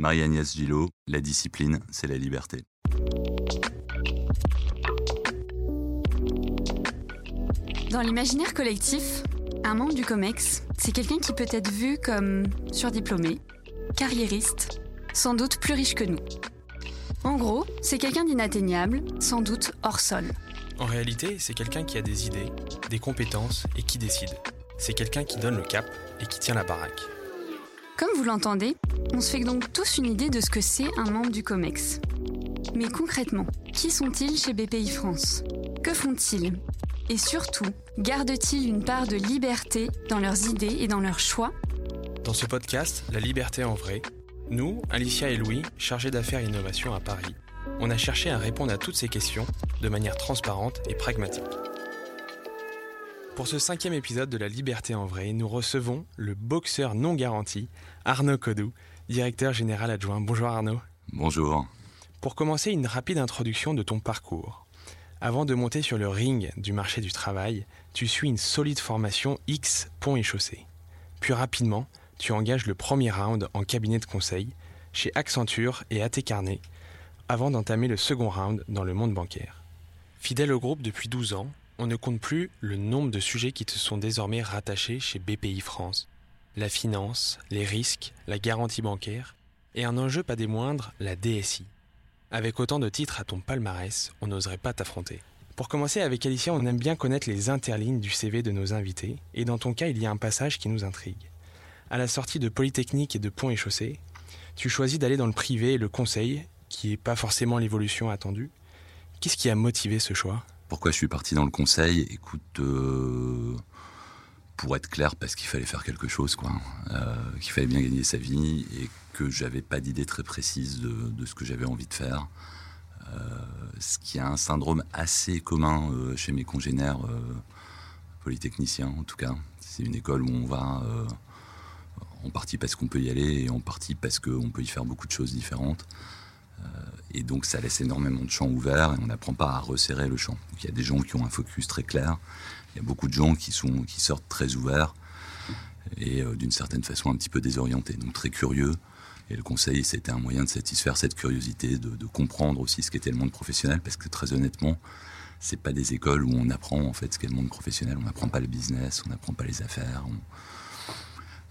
Marie-Agnès Gillot, la discipline, c'est la liberté. Dans l'imaginaire collectif, un membre du COMEX, c'est quelqu'un qui peut être vu comme surdiplômé, carriériste, sans doute plus riche que nous. En gros, c'est quelqu'un d'inatteignable, sans doute hors sol. En réalité, c'est quelqu'un qui a des idées, des compétences et qui décide. C'est quelqu'un qui donne le cap et qui tient la baraque. Comme vous l'entendez, on se fait donc tous une idée de ce que c'est un membre du COMEX. Mais concrètement, qui sont-ils chez BPI France? Que font-ils? Et surtout, gardent-ils une part de liberté dans leurs idées et dans leurs choix? Dans ce podcast, La liberté en vrai, nous, Alicia et Louis, chargés d'affaires et innovation à Paris, on a cherché à répondre à toutes ces questions de manière transparente et pragmatique. Pour ce cinquième épisode de La Liberté en vrai, nous recevons le boxeur non garanti, Arnaud Codou, directeur général adjoint. Bonjour Arnaud. Bonjour. Pour commencer, une rapide introduction de ton parcours. Avant de monter sur le ring du marché du travail, tu suis une solide formation X pont et chaussée. Puis rapidement, tu engages le premier round en cabinet de conseil chez Accenture et AT Carnet avant d'entamer le second round dans le monde bancaire. Fidèle au groupe depuis 12 ans, on ne compte plus le nombre de sujets qui te sont désormais rattachés chez BPI France. La finance, les risques, la garantie bancaire, et un enjeu pas des moindres, la DSI. Avec autant de titres à ton palmarès, on n'oserait pas t'affronter. Pour commencer avec Alicia, on aime bien connaître les interlignes du CV de nos invités, et dans ton cas, il y a un passage qui nous intrigue. À la sortie de Polytechnique et de Pont et Chaussée, tu choisis d'aller dans le privé et le conseil, qui n'est pas forcément l'évolution attendue. Qu'est-ce qui a motivé ce choix? Pourquoi je suis parti dans le conseil? Écoute, euh, pour être clair, parce qu'il fallait faire quelque chose, quoi. Euh, qu'il fallait bien gagner sa vie et que j'avais pas d'idée très précise de, ce que j'avais envie de faire. Euh, ce qui est un syndrome assez commun chez mes congénères polytechniciens, en tout cas. C'est une école où on va en partie parce qu'on peut y aller et en partie parce qu'on peut y faire beaucoup de choses différentes. Euh, et donc ça laisse énormément de champs ouverts et on n'apprend pas à resserrer le champ. il y a des gens qui ont un focus très clair, il y a beaucoup de gens qui, sont, qui sortent très ouverts et euh, d'une certaine façon un petit peu désorientés, donc très curieux. Et le conseil, c'était un moyen de satisfaire cette curiosité, de, comprendre aussi ce qu'était le monde professionnel, parce que très honnêtement, c'est pas des écoles où on apprend en fait ce qu'est le monde professionnel. On n'apprend pas le business, on n'apprend pas les affaires,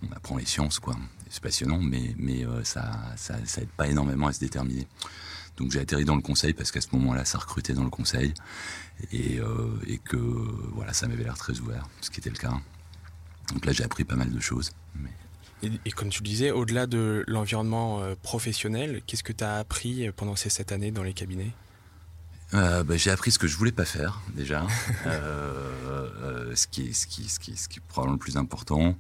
on apprend les sciences, quoi. C'est passionnant, mais, mais euh, ça, ça, ça, pas énormément à se déterminer. Donc j'ai atterri dans le conseil parce qu'à ce moment-là, ça recrutait dans le conseil et, euh, et que voilà, ça m'avait l'air très ouvert, ce qui était le cas. Donc là, j'ai appris pas mal de choses. Et, comme tu le disais, au-delà de l'environnement euh, professionnel, qu'est-ce que tu as appris pendant ces sept années dans les cabinets? Bah, j'ai appris ce que je voulais pas faire déjà, ce, qui est, ce, qui, ce, qui, ce qui est probablement le plus important.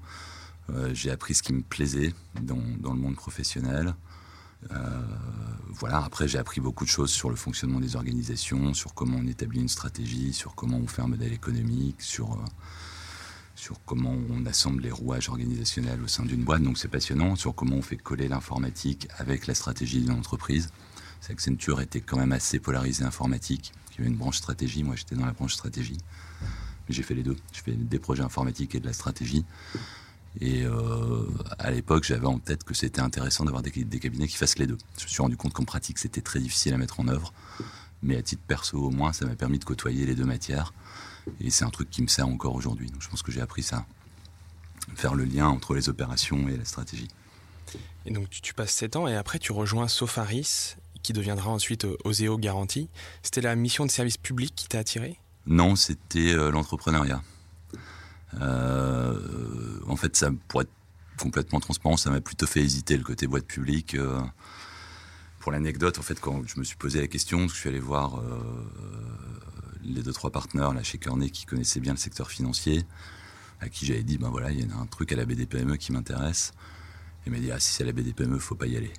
Euh, j'ai appris ce qui me plaisait dans, dans le monde professionnel. Euh, voilà, après j'ai appris beaucoup de choses sur le fonctionnement des organisations, sur comment on établit une stratégie, sur comment on fait un modèle économique, sur, euh, comment on assemble les rouages organisationnels au sein d'une boîte. Donc c'est passionnant, sur comment on fait coller l'informatique avec la stratégie d'une entreprise. Accenture était quand même assez polarisé informatique. Il y avait une branche stratégie, moi j'étais dans la branche stratégie. J'ai fait les deux. Je fais des projets informatiques et de la stratégie. Et euh, à l'époque, j'avais en tête que c'était intéressant d'avoir des, cabinets qui fassent les deux. Je me suis rendu compte qu'en pratique, c'était très difficile à mettre en œuvre. Mais à titre perso, au moins, ça m'a permis de côtoyer les deux matières. Et c'est un truc qui me sert encore aujourd'hui. Donc je pense que j'ai appris ça. Faire le lien entre les opérations et la stratégie. Et donc tu, passes 7 ans et après tu rejoins Sofaris, qui deviendra ensuite Oseo Garantie. C'était la mission de service public qui t'a attiré? Non, c'était euh, l'entrepreneuriat. Euh, en fait, pour être complètement transparent, ça m'a plutôt fait hésiter le côté boîte publique. Euh, pour l'anecdote, en fait, quand je me suis posé la question, je suis allé voir euh, les deux trois partenaires là chez Kearney qui connaissaient bien le secteur financier, à qui j'avais dit ben voilà, il y a un truc à la BDPME qui m'intéresse. Il m'a dit ah si c'est la BDPME, faut pas y aller.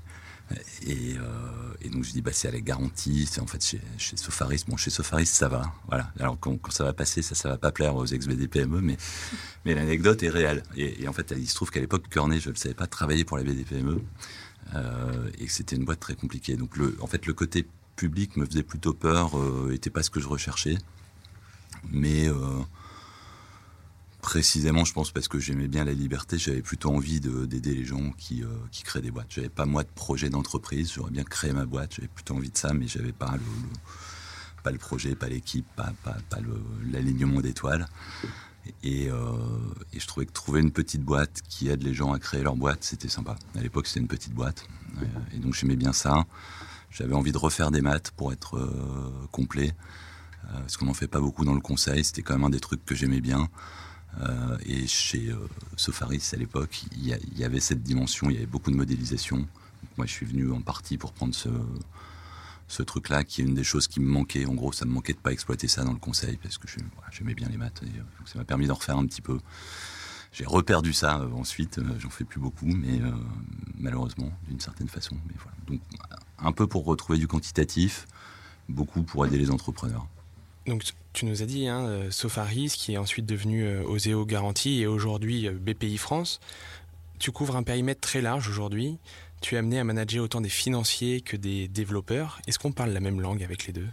Et, euh, et, donc je dis bah c'est à la garantie, c'est en fait chez, chez Sofaris. Bon chez Sofaris ça va, voilà. Alors quand, ça va passer, ça ça va pas plaire aux ex BDPME, mais mais l'anecdote est réelle. Et, en fait il se trouve qu'à l'époque Kearney, je ne savais pas travailler pour la BDPME euh, et que c'était une boîte très compliquée. Donc le, en fait le côté public me faisait plutôt peur, euh, était pas ce que je recherchais, mais euh, précisément, je pense, parce que j'aimais bien la liberté, j'avais plutôt envie d'aider les gens qui, qui créent des boîtes. J'avais pas moi de projet d'entreprise, j'aurais bien créé ma boîte, j'avais plutôt envie de ça, mais j'avais pas le, pas le projet, pas l'équipe, pas, l'alignement d'étoiles. Et, et, je trouvais que trouver une petite boîte qui aide les gens à créer leur boîte, c'était sympa. À l'époque, c'était une petite boîte. Et donc, j'aimais bien ça. J'avais envie de refaire des maths pour être complet. parce qu'on n'en fait pas beaucoup dans le conseil. C'était quand même un des trucs que j'aimais bien. Euh, et chez euh, Sofaris à l'époque, il y, avait cette dimension, il y avait beaucoup de modélisation. moi, je suis venu en partie pour prendre ce, truc-là, qui est une des choses qui me manquait. En gros, ça me manquait de pas exploiter ça dans le conseil, parce que j'aimais bien les maths. Euh, ça m'a permis d'en refaire un petit peu. J'ai reperdu ça ensuite, j'en fais plus beaucoup, mais malheureusement, d'une certaine façon. Voilà. Donc, un peu pour retrouver du quantitatif, beaucoup pour aider les entrepreneurs. Donc tu nous as dit, hein, euh, Sofaris, qui est ensuite devenu euh, Oseo Garantie et aujourd'hui euh, BPI France. Tu couvres un périmètre très large aujourd'hui. Tu es amené à manager autant des financiers que des développeurs. Est-ce qu'on parle la même langue avec les deux?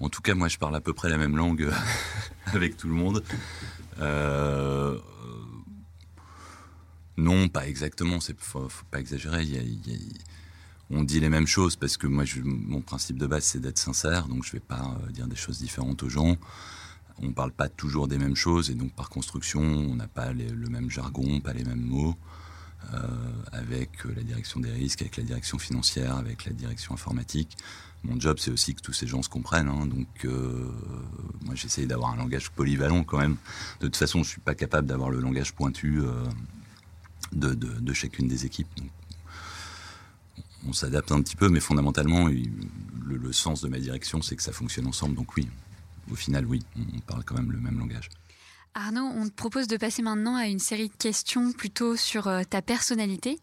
En tout cas, moi, je parle à peu près la même langue avec tout le monde. non, pas exactement. Il faut, faut pas exagérer. Il y a, on dit les mêmes choses parce que moi, mon principe de base, c'est d'être sincère, donc je ne vais pas euh, dire des choses différentes aux gens. On ne parle pas toujours des mêmes choses et donc par construction, on n'a pas le même jargon, pas les mêmes mots. Euh, avec euh, la direction des risques, avec la direction financière, avec la direction informatique. Mon job, c'est aussi que tous ces gens se comprennent. Hein. donc, moi, j'essaye d'avoir un langage polyvalent quand même. De toute façon, je ne suis pas capable d'avoir le langage pointu de, chacune des équipes on s'adapte un petit peu, mais fondamentalement, le, sens de ma direction, c'est que ça fonctionne ensemble. Donc oui, au final, oui, on parle quand même le même langage. Arnaud, on te propose de passer maintenant à une série de questions plutôt sur euh, ta personnalité.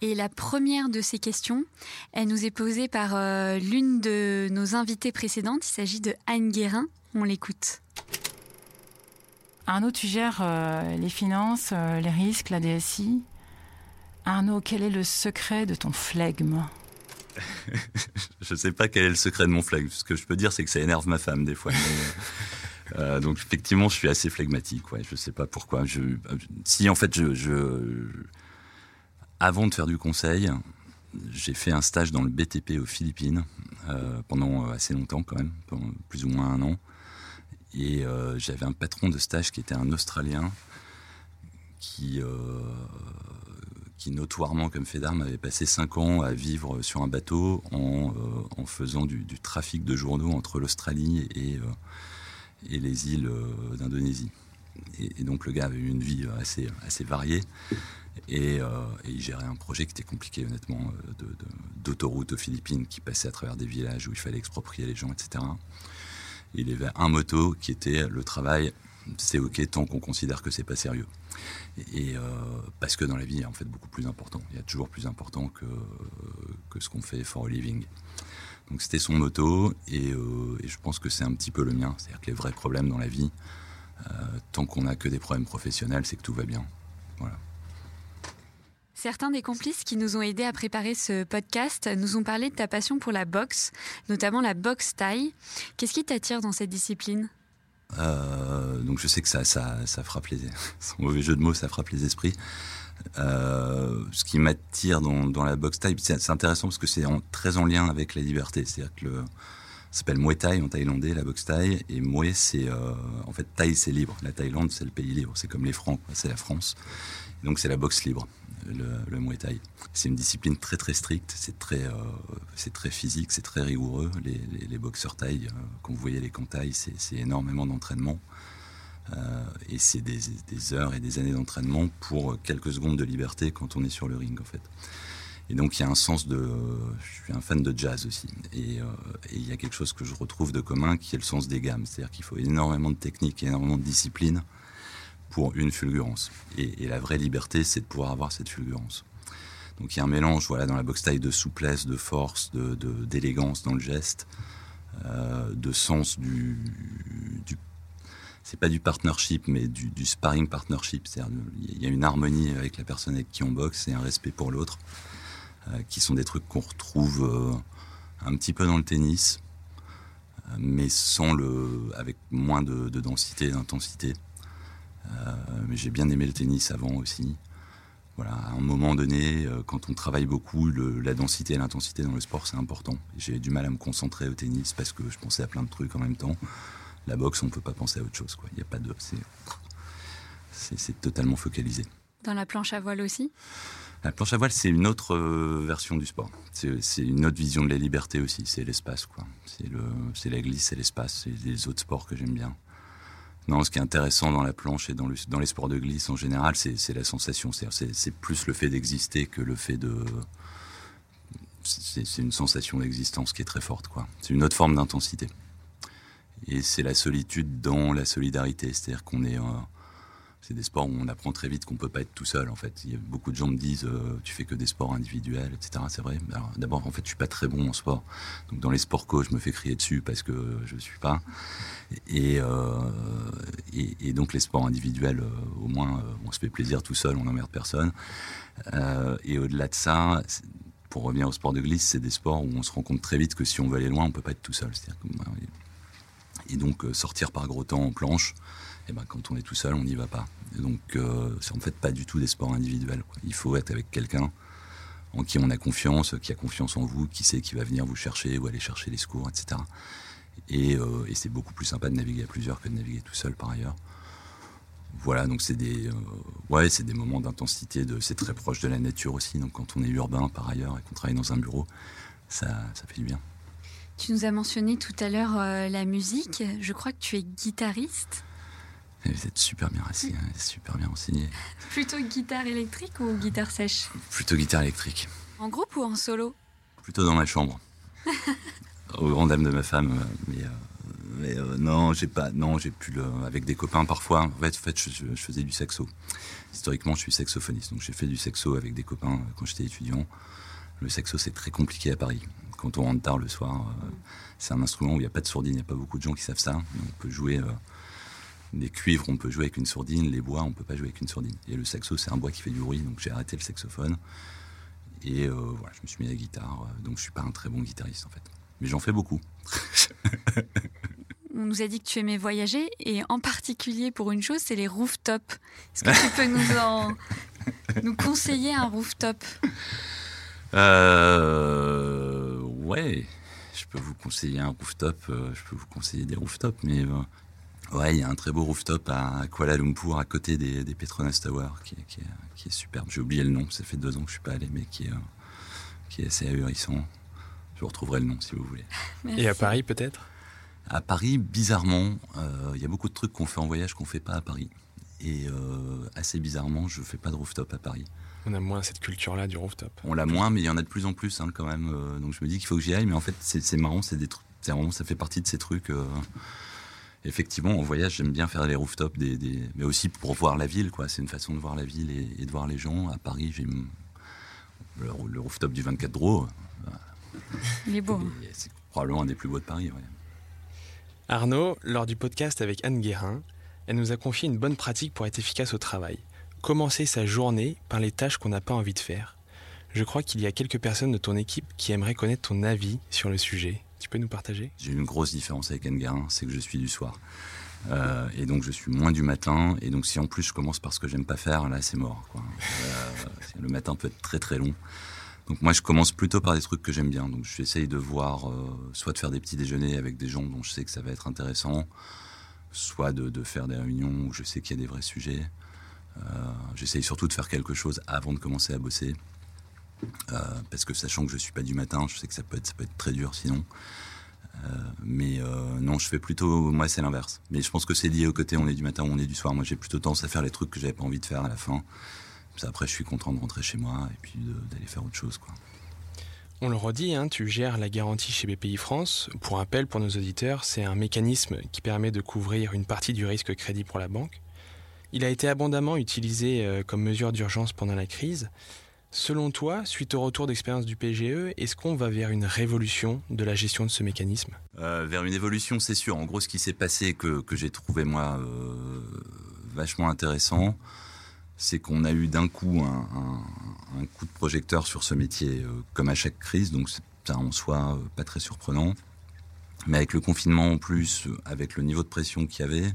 Et la première de ces questions, elle nous est posée par euh, l'une de nos invitées précédentes. Il s'agit de Anne Guérin. On l'écoute. Arnaud, tu gères euh, les finances, les risques, la DSI. Arnaud, quel est le secret de ton flegme Je ne sais pas quel est le secret de mon flegme. Ce que je peux dire, c'est que ça énerve ma femme des fois. Euh, donc effectivement, je suis assez flegmatique. Je ne sais pas pourquoi. Je, si en fait, avant de faire du conseil, j'ai fait un stage dans le BTP aux Philippines euh, pendant assez longtemps quand même, plus ou moins un an. Et euh, j'avais un patron de stage qui était un Australien qui qui notoirement, comme fait d'armes, avait passé cinq ans à vivre sur un bateau en, euh, faisant du, trafic de journaux entre l'Australie et, euh, et, les îles euh, d'Indonésie. Et, donc le gars avait eu une vie assez, assez variée. Et, il gérait un projet qui était compliqué, honnêtement, d'autoroute aux Philippines qui passait à travers des villages où il fallait exproprier les gens, etc. il avait un moto qui était le travail, c'est ok tant qu'on considère que c'est pas sérieux. Et, euh, parce que dans la vie, il y a en fait beaucoup plus important. Il y a toujours plus important que, que ce qu'on fait for a living. Donc c'était son moto et, euh, et, je pense que c'est un petit peu le mien. C'est-à-dire que les vrais problèmes dans la vie, euh, tant qu'on n'a que des problèmes professionnels, c'est que tout va bien. Voilà. Certains des complices qui nous ont aidés à préparer ce podcast nous ont parlé de ta passion pour la boxe, notamment la boxe taille. Qu'est-ce qui t'attire dans cette discipline? Euh, donc je sais que ça, ça, ça frappe les, mauvais jeu de mots, ça frappe les esprits. Euh, ce qui m'attire dans, la boxe thaï, c'est intéressant parce que c'est très en lien avec la liberté. C'est-à-dire que ça s'appelle Muay Thai en thaïlandais, la boxe thaï, et Muay, c'est euh, en fait Thaï, c'est libre. La Thaïlande, c'est le pays libre. C'est comme les Francs, c'est la France. donc c'est la boxe libre le, Muay Thai. C'est une discipline très très stricte, c'est très, euh, très physique, c'est très rigoureux. Les, boxeurs thaï, euh, quand vous voyez les camps thaï, c'est énormément d'entraînement. Euh, et c'est des, heures et des années d'entraînement pour quelques secondes de liberté quand on est sur le ring en fait. Et donc il y a un sens de... Je suis un fan de jazz aussi. Et, il y a quelque chose que je retrouve de commun qui est le sens des gammes. C'est-à-dire qu'il faut énormément de technique, énormément de discipline pour une fulgurance. Et, la vraie liberté, c'est de pouvoir avoir cette fulgurance. Donc il y a un mélange voilà, dans la boxe taille de souplesse, de force, d'élégance de, dans le geste, euh, de sens du, du c'est pas du partnership, mais du, sparring partnership. C'est-à-dire il y a une harmonie avec la personne avec qui on boxe et un respect pour l'autre, euh, qui sont des trucs qu'on retrouve euh, un petit peu dans le tennis, mais sans le, avec moins de, de densité d'intensité. Mais j'ai bien aimé le tennis avant aussi. Voilà, à un moment donné, quand on travaille beaucoup, la densité et l'intensité dans le sport, c'est important. J'ai du mal à me concentrer au tennis parce que je pensais à plein de trucs en même temps. La boxe, on ne peut pas penser à autre chose. Il n'y a pas de, c'est totalement focalisé. Dans la planche à voile aussi? La planche à voile, c'est une autre euh, version du sport. C'est une autre vision de la liberté aussi. C'est l'espace, quoi. C'est la glisse, c'est l'espace. C'est les autres sports que j'aime bien. Non, ce qui est intéressant dans la planche et dans, les sports de glisse en général, c'est la sensation. C'est plus le fait d'exister que le fait de. C'est une sensation d'existence qui est très forte, quoi. C'est une autre forme d'intensité. Et c'est la solitude dans la solidarité. C'est-à-dire qu'on est. Euh, c'est des sports où on apprend très vite qu'on peut pas être tout seul en fait. Il y a beaucoup de gens me disent euh, tu fais que des sports individuels, etc. C'est vrai. D'abord en fait je suis pas très bon en sport. Donc dans les sports co je me fais crier dessus parce que je suis pas. Et, euh, et, donc les sports individuels euh, au moins on se fait plaisir tout seul, on n'emmerde personne. et au-delà de ça, pour revenir au sport de glisse, c'est des sports où on se rend compte très vite que si on veut aller loin, on peut pas être tout seul. Et donc sortir par gros temps en planche eh ben, quand on est tout seul, on n'y va pas. donc, euh, c'est en fait pas du tout des sports individuels. Il faut être avec quelqu'un en qui on a confiance, qui a confiance en vous, qui sait qui va venir vous chercher ou aller chercher les secours, etc. Euh, et, c'est beaucoup plus sympa de naviguer à plusieurs que de naviguer tout seul par ailleurs. Voilà, donc c'est des, euh, ouais, des moments d'intensité, c'est très proche de la nature aussi. Donc quand on est urbain par ailleurs et qu'on travaille dans un bureau, ça, ça fait du bien. Tu nous as mentionné tout à l'heure la musique. Je crois que tu es guitariste. Vous êtes super bien assis, hein, super bien renseigné. Plutôt guitare électrique ou guitare sèche Plutôt guitare électrique. En groupe ou en solo Plutôt dans ma chambre. Au grand dame de ma femme, euh, mais, euh, mais euh, non, j'ai pas, non, j'ai pu le, avec des copains parfois. En fait, en fait je, faisais du saxo. Historiquement, je suis saxophoniste, donc j'ai fait du saxo avec des copains quand j'étais étudiant. Le saxo, c'est très compliqué à Paris. Quand on rentre tard le soir, c'est un instrument où il n'y a pas de sourdine, il n'y a pas beaucoup de gens qui savent ça. On peut jouer les cuivres, on peut jouer avec une sourdine, les bois, on peut pas jouer avec une sourdine. Et le saxo, c'est un bois qui fait du bruit, donc j'ai arrêté le saxophone. Et euh, voilà, je me suis mis à la guitare, euh, donc je suis pas un très bon guitariste en fait. Mais j'en fais beaucoup. on nous a dit que tu aimais voyager, et en particulier pour une chose, c'est les rooftops. Est-ce que tu peux nous, en... nous conseiller un rooftop? Euh, Ouais, je peux vous conseiller un rooftop, je peux vous conseiller des rooftops, mais Ouais, il y a un très beau rooftop à Kuala Lumpur, à côté des, Petronas Tower, qui, est, superbe. J'ai oublié le nom, ça fait deux ans que je suis pas allé, mais qui est, euh, qui est assez ahurissant. Je vous retrouverai le nom si vous voulez. Et à Paris peut-être? À Paris, bizarrement, euh, il y a beaucoup de trucs qu'on fait en voyage qu'on fait pas à Paris. Et euh, assez bizarrement, je fais pas de rooftop à Paris. On a moins cette culture-là du rooftop. On l'a moins, mais il y en a de plus en plus hein, quand même. donc je me dis qu'il faut que j'y aille, mais en fait c'est marrant, c'est des trucs, vraiment ça fait partie de ces trucs effectivement, en voyage, j'aime bien faire les rooftops, des, mais aussi pour voir la ville. quoi. C'est une façon de voir la ville et, de voir les gens. À Paris, j'ai le, rooftop du 24 Draw. Il est beau. C'est probablement un des plus beaux de Paris. Arnaud, lors du podcast avec Anne Guérin, elle nous a confié une bonne pratique pour être efficace au travail. Commencer sa journée par les tâches qu'on n'a pas envie de faire. Je crois qu'il y a quelques personnes de ton équipe qui aimeraient connaître ton avis sur le sujet. Tu peux nous partager? J'ai une grosse différence avec Engarin, c'est que je suis du soir. Euh, et donc je suis moins du matin. Et donc si en plus je commence par ce que j'aime pas faire, là c'est mort. Euh, le matin peut être très très long. Donc moi je commence plutôt par des trucs que j'aime bien. Donc j'essaye de voir, euh, soit de faire des petits déjeuners avec des gens dont je sais que ça va être intéressant, soit de, de faire des réunions où je sais qu'il y a des vrais sujets. j'essaye surtout de faire quelque chose avant de commencer à bosser. Euh, parce que sachant que je suis pas du matin, je sais que ça peut être, ça peut être très dur sinon. Euh, mais euh, non, je fais plutôt, moi c'est l'inverse. Mais je pense que c'est lié au côté on est du matin ou on est du soir. Moi j'ai plutôt tendance à faire les trucs que j'avais pas envie de faire à la fin. après je suis content de rentrer chez moi et puis d'aller faire autre chose. Quoi. On le redit, hein, tu gères la garantie chez BPI France. Pour rappel, pour nos auditeurs, c'est un mécanisme qui permet de couvrir une partie du risque crédit pour la banque. Il a été abondamment utilisé comme mesure d'urgence pendant la crise. Selon toi, suite au retour d'expérience du PGE, est-ce qu'on va vers une révolution de la gestion de ce mécanisme? Euh, Vers une évolution, c'est sûr. En gros, ce qui s'est passé, que, que j'ai trouvé moi euh, vachement intéressant, c'est qu'on a eu d'un coup un, coup de projecteur sur ce métier, euh, comme à chaque crise, donc c'est en soi pas très surprenant. Mais avec le confinement en plus, avec le niveau de pression qu'il y avait,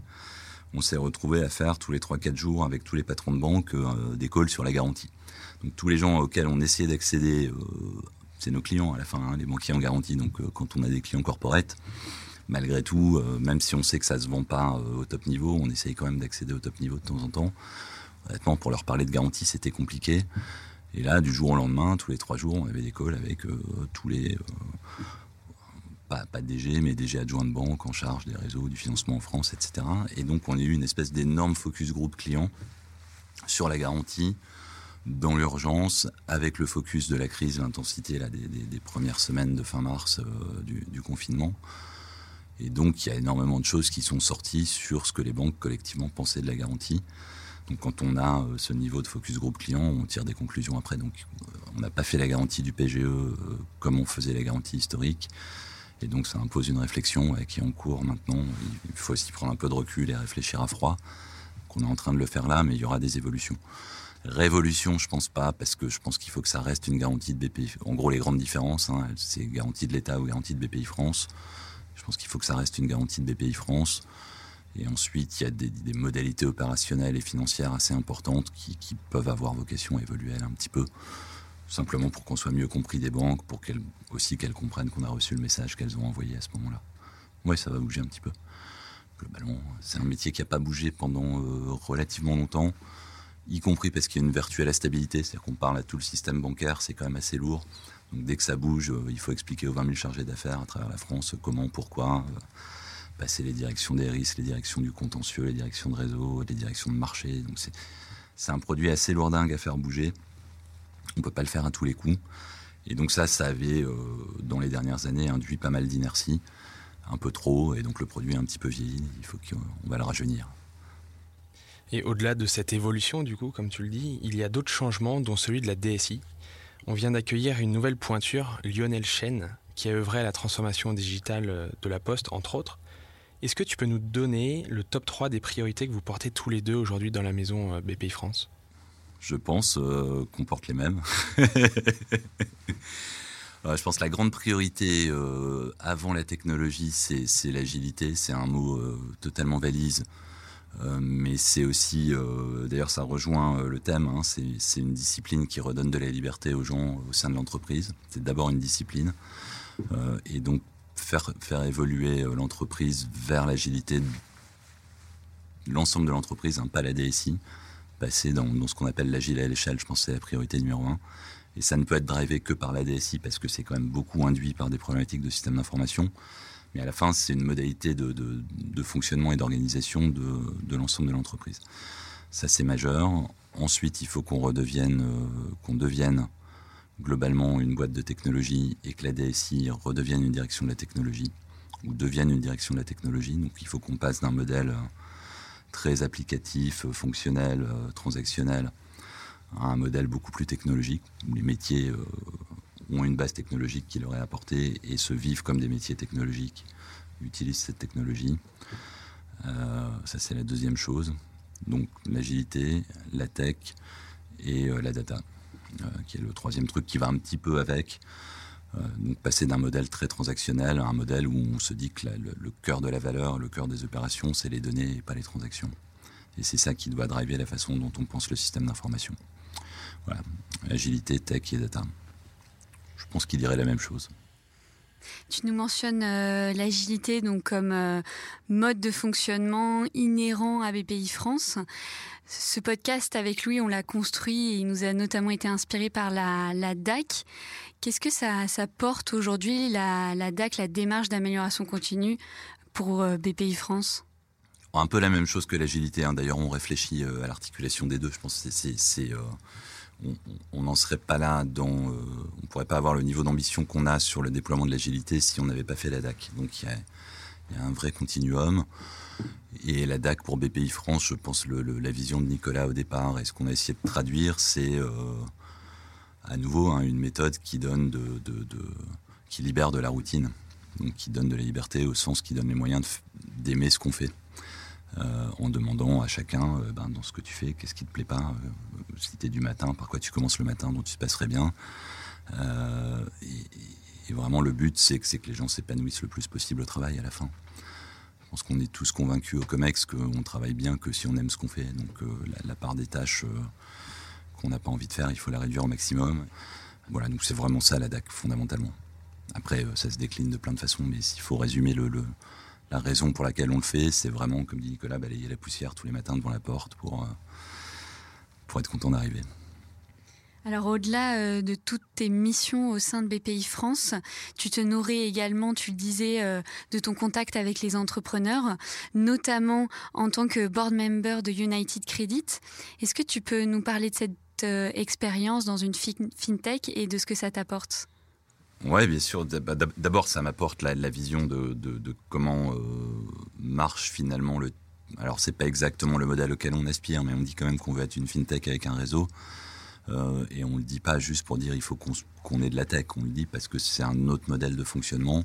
on s'est retrouvé à faire tous les 3-4 jours avec tous les patrons de banque des calls sur la garantie. Tous les gens auxquels on essayait d'accéder, c'est nos clients à la fin, hein, les banquiers en garantie. Donc quand on a des clients corporate, malgré tout, même si on sait que ça se vend pas au top niveau, on essaye quand même d'accéder au top niveau de temps en temps. Honnêtement, pour leur parler de garantie, c'était compliqué. Et là, du jour au lendemain, tous les trois jours, on avait des calls avec euh, tous les. Euh, pas, pas DG, mais DG adjoint de banque en charge des réseaux, du financement en France, etc. Et donc, on a eu une espèce d'énorme focus groupe client sur la garantie dans l'urgence, avec le focus de la crise, l'intensité des, premières semaines de fin mars euh, du, confinement. Et donc, il y a énormément de choses qui sont sorties sur ce que les banques collectivement pensaient de la garantie. Donc quand on a euh, ce niveau de focus groupe client, on tire des conclusions après. Donc euh, on n'a pas fait la garantie du PGE comme on faisait la garantie historique. Et donc ça impose une réflexion qui est en cours maintenant. Il faut aussi prendre un peu de recul et réfléchir à froid. qu'on est en train de le faire là, mais il y aura des évolutions. Révolution, je pense pas, parce que je pense qu'il faut que ça reste une garantie de BPI. En gros, les grandes différences, hein, c'est garantie de l'État ou garantie de BPI France. Je pense qu'il faut que ça reste une garantie de BPI France. Et ensuite, il y a des, modalités opérationnelles et financières assez importantes qui, peuvent avoir vocation à évoluer un petit peu, simplement pour qu'on soit mieux compris des banques, pour qu'elles aussi qu'elles comprennent qu'on a reçu le message qu'elles ont envoyé à ce moment-là. Oui, ça va bouger un petit peu. Globalement, c'est un métier qui n'a pas bougé pendant euh, relativement longtemps, y compris parce qu'il y a une vertu à la stabilité, c'est-à-dire qu'on parle à tout le système bancaire, c'est quand même assez lourd. Donc dès que ça bouge, euh, il faut expliquer aux 20 000 chargés d'affaires à travers la France comment, pourquoi. Euh, passer les directions des risques, les directions du contentieux, les directions de réseau, les directions de marché. Donc c'est un produit assez lourdingue à faire bouger. On ne peut pas le faire à tous les coups. Et donc ça, ça avait, euh, dans les dernières années, induit pas mal d'inertie, un peu trop, et donc le produit est un petit peu vieilli, il faut qu'on va le rajeunir. Et au-delà de cette évolution, du coup, comme tu le dis, il y a d'autres changements, dont celui de la DSI. On vient d'accueillir une nouvelle pointure, Lionel Chen, qui a œuvré à la transformation digitale de la Poste, entre autres. Est-ce que tu peux nous donner le top 3 des priorités que vous portez tous les deux aujourd'hui dans la maison euh, BPI France? Je pense euh, qu'on porte les mêmes. je pense que la grande priorité euh, avant la technologie, c'est l'agilité. C'est un mot totalement valise. Mais c'est aussi, d'ailleurs ça rejoint le thème, hein, c'est une discipline qui redonne de la liberté aux gens au sein de l'entreprise. C'est d'abord une discipline. et donc faire, faire évoluer euh, l'entreprise vers l'agilité, l'ensemble de l'entreprise, pas la DSI, passer dans, ce qu'on appelle l'agile à l'échelle, je pense que c'est la priorité numéro un. Et ça ne peut être drivé que par la DSI parce que c'est quand même beaucoup induit par des problématiques de système d'information. Mais à la fin, c'est une modalité de, fonctionnement et d'organisation de, l'ensemble de l'entreprise. Ça, c'est majeur. Ensuite, il faut qu'on redevienne, euh, qu'on devienne globalement une boîte de technologie et que la DSI redevienne une direction de la technologie ou devienne une direction de la technologie. Donc il faut qu'on passe d'un modèle euh, très applicatif, euh, fonctionnel, transactionnel, à un modèle beaucoup plus technologique, où les métiers ont une base technologique qui leur est apportée et se vivent comme des métiers technologiques, utilisent cette technologie. ça c'est la deuxième chose. Donc l'agilité, la tech et la data. Euh, qui est le troisième truc qui va un petit peu avec. Euh, donc passer d'un modèle très transactionnel à un modèle où on se dit que le, cœur de la valeur, le cœur des opérations, c'est les données et pas les transactions. Et c'est ça qui doit driver la façon dont on pense le système d'information. Voilà, agilité, tech et data. Je pense qu'il dirait la même chose. Tu nous mentionnes euh, l'agilité donc comme euh, mode de fonctionnement inhérent à BPI France. Ce podcast avec Louis, on l'a construit et il nous a notamment été inspiré par la, DAC. Qu'est-ce que ça, porte aujourd'hui, la, DAC, la démarche d'amélioration continue pour euh, BPI France? Un peu la même chose que l'agilité. Hein. D'ailleurs, on réfléchit à l'articulation des deux. Je pense que c'est on n'en serait pas là dans. Euh, on pourrait pas avoir le niveau d'ambition qu'on a sur le déploiement de l'agilité si on n'avait pas fait la DAC. Donc il y, a, un vrai continuum. Et la DAC pour BPI France, je pense la vision de Nicolas au départ et ce qu'on a essayé de traduire, c'est euh, à nouveau hein, une méthode qui donne de, qui libère de la routine, donc qui donne de la liberté au sens qui donne les moyens d'aimer ce qu'on fait. Euh, en demandant à chacun euh, ben, dans ce que tu fais, qu'est-ce qui te plaît pas, euh, si tu es du matin, par quoi tu commences le matin, dont tu te passerais bien. Et, vraiment, le but, c'est que, les gens s'épanouissent le plus possible au travail à la fin. pense qu'on est tous convaincus au COMEX qu'on travaille bien que si on aime ce qu'on fait. Donc la, part des tâches qu'on n'a pas envie de faire, il faut la réduire au maximum. Voilà, donc c'est vraiment ça la DAC fondamentalement. Après, ça se décline de plein de façons, mais s'il faut résumer le, la raison pour laquelle on le fait, c'est vraiment, comme dit Nicolas, balayer la poussière tous les matins devant la porte pour, pour être content d'arriver. Alors au-delà euh, de toutes tes missions au sein de BPI France, tu te nourris également, tu le disais, euh, de ton contact avec les entrepreneurs, notamment en tant que board member de United Credit. Est-ce que tu peux nous parler de cette euh, expérience dans une fintech et de ce que ça t'apporte? Oui, bien sûr. Bah, d'abord, ça m'apporte la, vision de, comment marche finalement le. Alors, c'est pas exactement le modèle auquel on aspire, mais on dit quand même qu'on veut être une fintech avec un réseau. Euh, et on ne le dit pas juste pour dire il faut qu'on ait de la tech, on le dit parce que c'est un autre modèle de fonctionnement.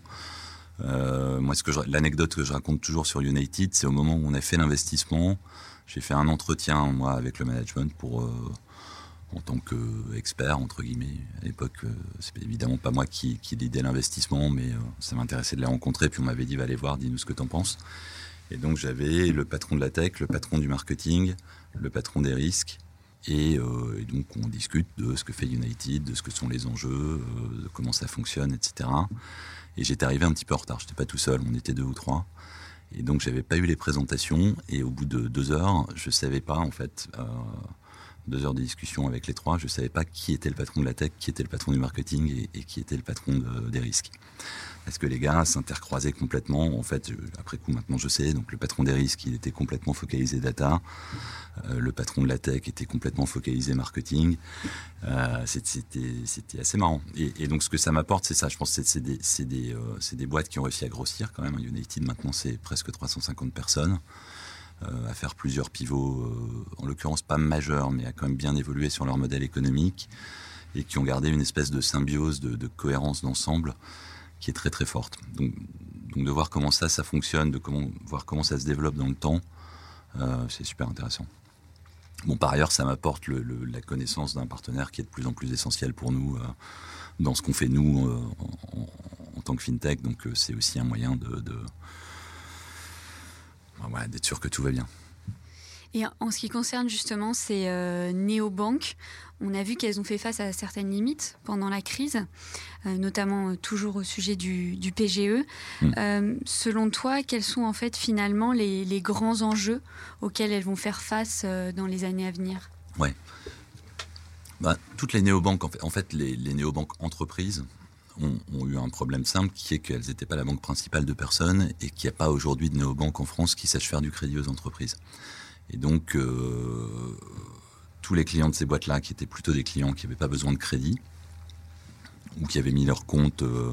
Euh, moi, l'anecdote que je raconte toujours sur United, c'est au moment où on a fait l'investissement, j'ai fait un entretien moi avec le management pour euh, en tant qu'expert entre guillemets. À l'époque, c'est évidemment pas moi qui, qui l'idée l'investissement, mais ça m'intéressait de les rencontrer. Puis on m'avait dit va aller voir, dis-nous ce que tu en penses. Et donc j'avais le patron de la tech, le patron du marketing, le patron des risques euh, et, donc on discute de ce que fait United, de ce que sont les enjeux, euh, de comment ça fonctionne, etc. Et j'étais arrivé un petit peu en retard. J'étais pas tout seul, on était deux ou trois. Et donc j'avais pas eu les présentations. Et au bout de deux heures, je savais pas en fait. Euh, deux heures de discussion avec les trois, je savais pas qui était le patron de la tech, qui était le patron du marketing et, qui était le patron des risques. Parce que les gars s'intercroisaient complètement. En fait, après coup, maintenant je sais. Donc le patron des risques, il était complètement focalisé data. Euh, le patron de la tech était complètement focalisé marketing. Euh, c'était assez marrant. Et, donc ce que ça m'apporte, c'est ça. Je pense que c'est des, des, euh, des, boîtes qui ont réussi à grossir quand même. United maintenant, c'est presque 350 personnes. À faire plusieurs pivots, en l'occurrence pas majeurs, mais à quand même bien évoluer sur leur modèle économique et qui ont gardé une espèce de symbiose, de, cohérence d'ensemble qui est très très forte. Donc, de voir comment ça, ça fonctionne, de voir comment ça se développe dans le temps, euh, c'est super intéressant. Bon, par ailleurs, ça m'apporte la connaissance d'un partenaire qui est de plus en plus essentiel pour nous euh, dans ce qu'on fait nous euh, en, tant que fintech. Donc, c'est aussi un moyen de d'être sûr que tout va bien. Et en ce qui concerne justement ces euh, néobanques, on a vu qu'elles ont fait face à certaines limites pendant la crise, euh, notamment euh, toujours au sujet du, PGE. Mm. selon toi, quels sont en fait finalement les, grands enjeux auxquels elles vont faire face dans les années à venir? Ouais. Bah, toutes les néobanques, en fait, les, néobanques entreprises ont, eu un problème simple qui est qu'elles n'étaient pas la banque principale de personnes et qu'il n'y a pas aujourd'hui de néobanques en France qui sachent faire du crédit aux entreprises. Et donc, euh, tous les clients de ces boîtes-là, qui étaient plutôt des clients qui n'avaient pas besoin de crédit, ou qui avaient mis leur compte euh,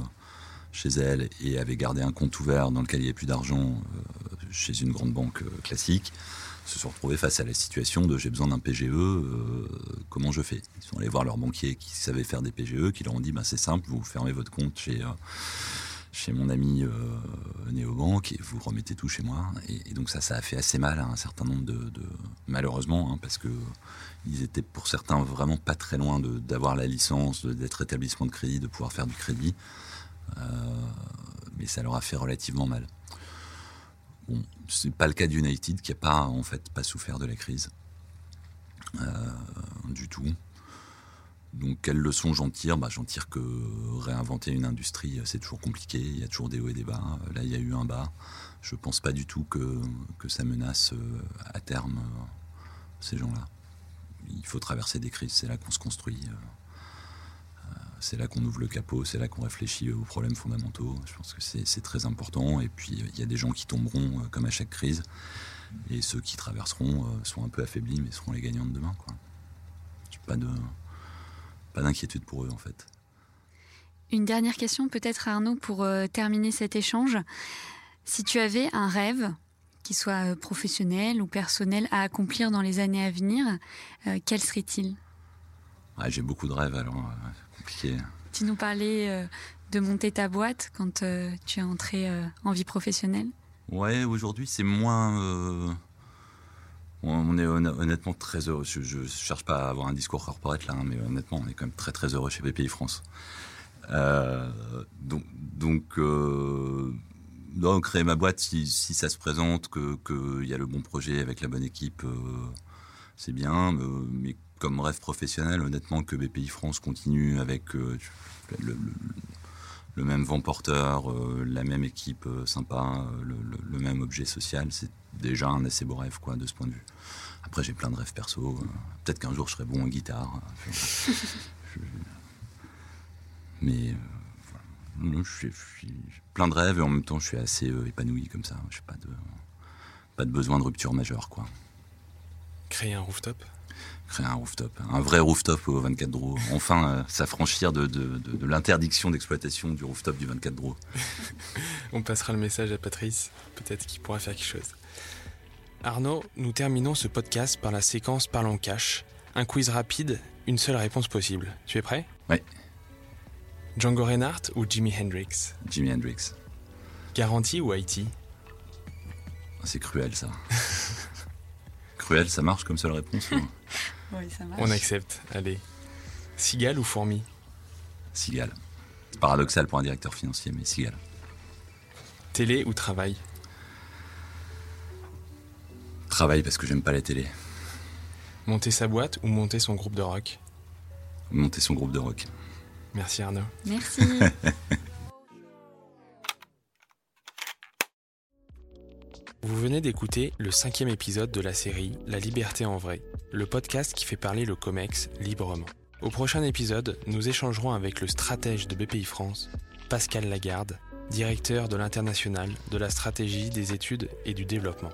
chez elles et avaient gardé un compte ouvert dans lequel il n'y avait plus d'argent euh, chez une grande banque classique, se sont retrouvés face à la situation de j'ai besoin d'un PGE, comment je fais? Ils sont allés voir leur banquier qui savait faire des PGE, qui leur ont dit bah, c'est simple, vous fermez votre compte chez chez mon ami euh, néobanque et vous remettez tout chez moi. Et, donc ça, ça a fait assez mal à un certain nombre de, malheureusement, hein, parce que ils étaient pour certains vraiment pas très loin d'avoir la licence, d'être établissement de crédit, de pouvoir faire du crédit. Euh, mais ça leur a fait relativement mal. Bon, c'est pas le cas d'United qui a pas en fait pas souffert de la crise euh, du tout. Donc, quelles leçons j'en tire? Bah, J'en tire que réinventer une industrie, c'est toujours compliqué. Il y a toujours des hauts et des bas. Là, il y a eu un bas. Je ne pense pas du tout que, que ça menace euh, à terme euh, ces gens-là. Il faut traverser des crises. C'est là qu'on se construit. Euh, c'est là qu'on ouvre le capot. C'est là qu'on réfléchit aux problèmes fondamentaux. Je pense que c'est très important. Et puis, il y a des gens qui tomberont comme à chaque crise. Et ceux qui traverseront sont un peu affaiblis, mais seront les gagnants de demain. Quoi. Pas de pas d'inquiétude pour eux en fait. Une dernière question peut-être Arnaud pour euh, terminer cet échange. Si tu avais un rêve, qui soit euh, professionnel ou personnel, à accomplir dans les années à venir, euh, quel serait-il? J'ai beaucoup de rêves alors, compliqué. Tu nous parlais de monter ta boîte quand tu es entré en vie professionnelle Ouais, aujourd'hui c'est moins on est honnêtement très heureux. Je ne cherche pas à avoir un discours corporate là, hein, mais honnêtement, on est quand même très très heureux chez BPI France. Euh, donc, donc euh, non, créer ma boîte si, si ça se présente, qu'il y a le bon projet avec la bonne équipe, euh, c'est bien. mais comme rêve professionnel, honnêtement, que BPI France continue avec euh, le, même vent porteur, euh, la même équipe sympa, le, même objet social, c'est déjà un assez beau rêve quoi, de ce point de vue. Après, j'ai plein de rêves perso. Peut-être qu'un jour, je serai bon en guitare. Mais je, suis, plein de rêves et en même temps je suis assez euh, épanoui comme ça. Je n'ai pas de, pas de besoin de rupture majeure. Quoi. Créer un rooftop? Créer un rooftop. Un vrai rooftop au 24 Dro. Enfin, euh, s'affranchir de, de, de, l'interdiction d'exploitation du rooftop du 24 Dro. On passera le message à Patrice, peut-être qu'il pourra faire quelque chose. Arnaud, nous terminons ce podcast par la séquence Parlons Cash. Un quiz rapide, une seule réponse possible. Tu es prêt? Oui. Django Reinhardt ou Jimi Hendrix? Jimi Hendrix. Garantie ou Haïti? C'est cruel ça. cruel, ça marche comme seule réponse Oui, ça marche. On accepte, allez. Cigale ou fourmi? Cigale. C'est paradoxal pour un directeur financier, mais cigale. Télé ou travail? Travail parce que j'aime pas la télé. Monter sa boîte ou monter son groupe de rock? Monter son groupe de rock. Merci Arnaud. Merci. Vous venez d'écouter le cinquième épisode de la série La liberté en vrai, le podcast qui fait parler le COMEX librement. Au prochain épisode, nous échangerons avec le stratège de BPI France, Pascal Lagarde, directeur de l'international de la stratégie des études et du développement.